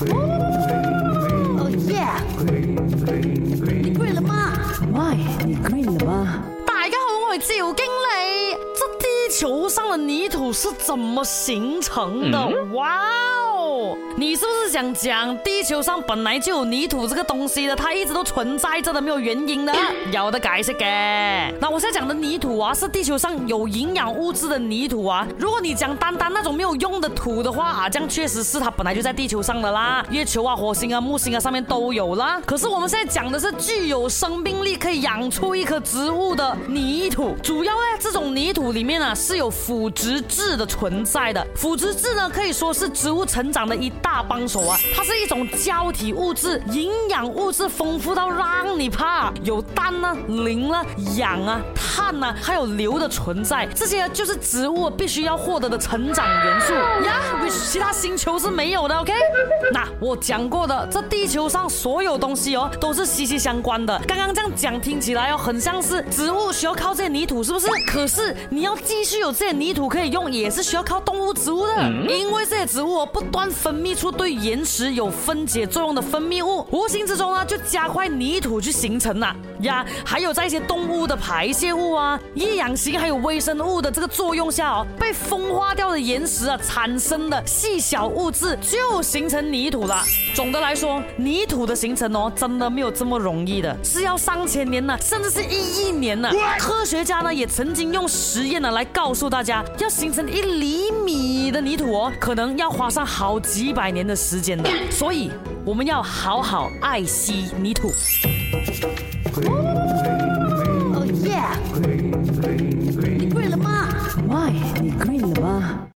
哦耶！你了吗你了吗？大家好，我叫赵经理。这地球上的泥土是怎么形成的？哇哦！你是不是想讲地球上本来就有泥土这个东西的？它一直都存在着的，没有原因的。有的，改是改。那我现在讲的泥土啊，是地球上有营养物质的泥土啊。如果你讲单单那种没有用的土的话啊，这样确实是它本来就在地球上的啦。月球啊、火星啊、木星啊上面都有啦。可是我们现在讲的是具有生命力、可以养出一棵植物的泥土。主要呢，这种泥土里面啊是有腐殖质的存在的。腐殖质呢，可以说是植物成长的一。大帮手啊，它是一种胶体物质，营养物质丰富到让你怕，有氮呢、磷呢、氧啊、碳呢，还有硫的存在，这些就是植物必须要获得的成长元素。其他星球是没有的，OK？那我讲过的，这地球上所有东西哦，都是息息相关的。刚刚这样讲听起来哦，很像是植物需要靠这些泥土，是不是？可是你要继续有这些泥土可以用，也是需要靠动物、植物的，因为这些植物哦，不断分泌出对岩石有分解作用的分泌物，无形之中呢，就加快泥土去形成了呀。还有在一些动物的排泄物啊、一氧型还有微生物的这个作用下哦，被风化掉的岩石啊，产生的。细小物质就形成泥土了。总的来说，泥土的形成哦，真的没有这么容易的，是要上千年呢，甚至是一亿年呢。科学家呢也曾经用实验呢来告诉大家，要形成一厘米的泥土哦，可能要花上好几百年的时间呢。所以，我们要好好爱惜泥土。